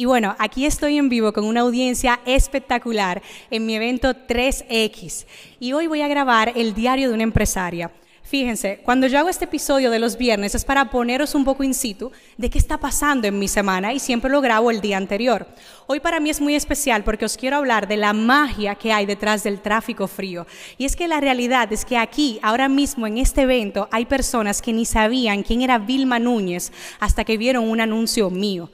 Y bueno, aquí estoy en vivo con una audiencia espectacular en mi evento 3X. Y hoy voy a grabar el diario de una empresaria. Fíjense, cuando yo hago este episodio de los viernes es para poneros un poco in situ de qué está pasando en mi semana y siempre lo grabo el día anterior. Hoy para mí es muy especial porque os quiero hablar de la magia que hay detrás del tráfico frío. Y es que la realidad es que aquí, ahora mismo en este evento, hay personas que ni sabían quién era Vilma Núñez hasta que vieron un anuncio mío.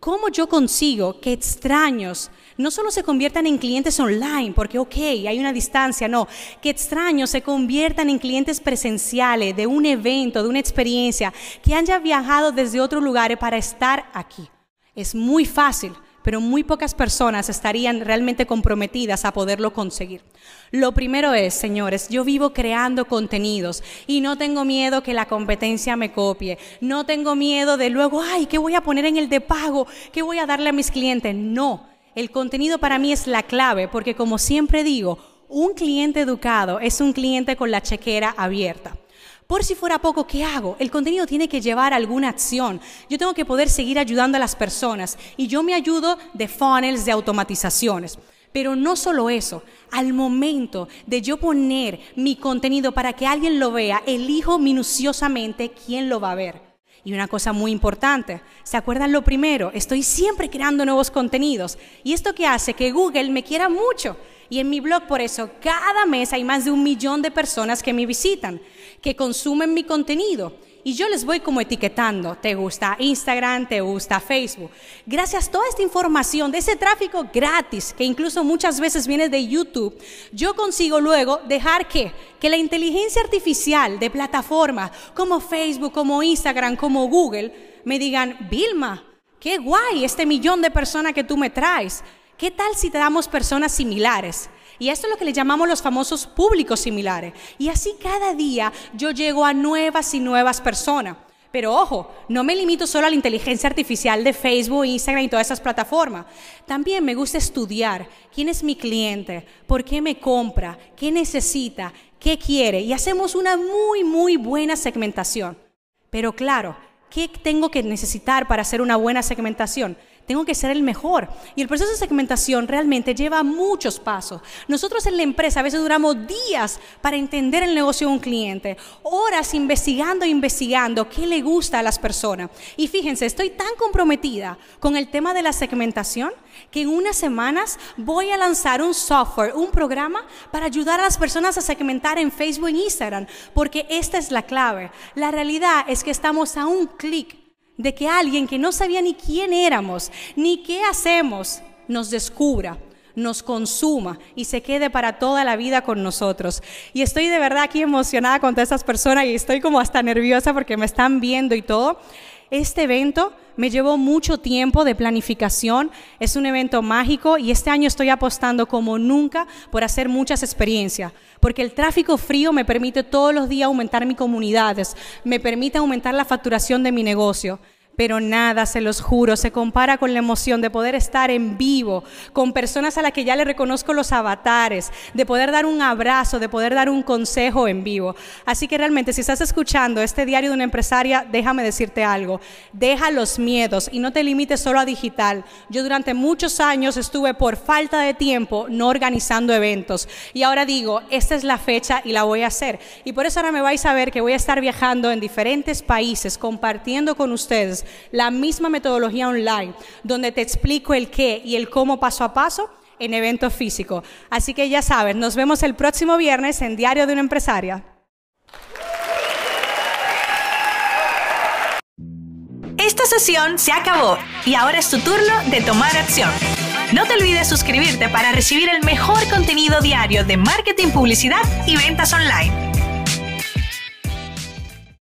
¿Cómo yo consigo que extraños no solo se conviertan en clientes online, porque ok, hay una distancia, no, que extraños se conviertan en clientes presenciales de un evento, de una experiencia, que hayan viajado desde otros lugares para estar aquí? Es muy fácil pero muy pocas personas estarían realmente comprometidas a poderlo conseguir. Lo primero es, señores, yo vivo creando contenidos y no tengo miedo que la competencia me copie, no tengo miedo de luego, ay, ¿qué voy a poner en el de pago? ¿Qué voy a darle a mis clientes? No, el contenido para mí es la clave porque como siempre digo, un cliente educado es un cliente con la chequera abierta. Por si fuera poco, ¿qué hago? El contenido tiene que llevar alguna acción. Yo tengo que poder seguir ayudando a las personas y yo me ayudo de funnels, de automatizaciones. Pero no solo eso, al momento de yo poner mi contenido para que alguien lo vea, elijo minuciosamente quién lo va a ver. Y una cosa muy importante, ¿se acuerdan lo primero? Estoy siempre creando nuevos contenidos. Y esto que hace que Google me quiera mucho. Y en mi blog, por eso, cada mes hay más de un millón de personas que me visitan, que consumen mi contenido. Y yo les voy como etiquetando, te gusta Instagram, te gusta Facebook. Gracias a toda esta información, de ese tráfico gratis, que incluso muchas veces viene de YouTube, yo consigo luego dejar que, que la inteligencia artificial de plataformas como Facebook, como Instagram, como Google, me digan, Vilma, qué guay este millón de personas que tú me traes. ¿Qué tal si te damos personas similares? Y esto es lo que le llamamos los famosos públicos similares. Y así cada día yo llego a nuevas y nuevas personas. Pero ojo, no me limito solo a la inteligencia artificial de Facebook, Instagram y todas esas plataformas. También me gusta estudiar quién es mi cliente, por qué me compra, qué necesita, qué quiere. Y hacemos una muy, muy buena segmentación. Pero claro, ¿qué tengo que necesitar para hacer una buena segmentación? Tengo que ser el mejor. Y el proceso de segmentación realmente lleva muchos pasos. Nosotros en la empresa a veces duramos días para entender el negocio de un cliente, horas investigando e investigando qué le gusta a las personas. Y fíjense, estoy tan comprometida con el tema de la segmentación que en unas semanas voy a lanzar un software, un programa para ayudar a las personas a segmentar en Facebook e Instagram, porque esta es la clave. La realidad es que estamos a un clic de que alguien que no sabía ni quién éramos, ni qué hacemos, nos descubra, nos consuma y se quede para toda la vida con nosotros. Y estoy de verdad aquí emocionada con todas estas personas y estoy como hasta nerviosa porque me están viendo y todo. Este evento me llevó mucho tiempo de planificación, es un evento mágico y este año estoy apostando como nunca por hacer muchas experiencias, porque el tráfico frío me permite todos los días aumentar mis comunidades, me permite aumentar la facturación de mi negocio pero nada, se los juro, se compara con la emoción de poder estar en vivo, con personas a las que ya le reconozco los avatares, de poder dar un abrazo, de poder dar un consejo en vivo. Así que realmente, si estás escuchando este diario de una empresaria, déjame decirte algo, deja los miedos y no te limites solo a digital. Yo durante muchos años estuve por falta de tiempo no organizando eventos y ahora digo, esta es la fecha y la voy a hacer. Y por eso ahora me vais a ver que voy a estar viajando en diferentes países, compartiendo con ustedes la misma metodología online, donde te explico el qué y el cómo paso a paso en eventos físicos. Así que ya sabes, nos vemos el próximo viernes en Diario de una Empresaria. Esta sesión se acabó y ahora es tu turno de tomar acción. No te olvides suscribirte para recibir el mejor contenido diario de marketing, publicidad y ventas online.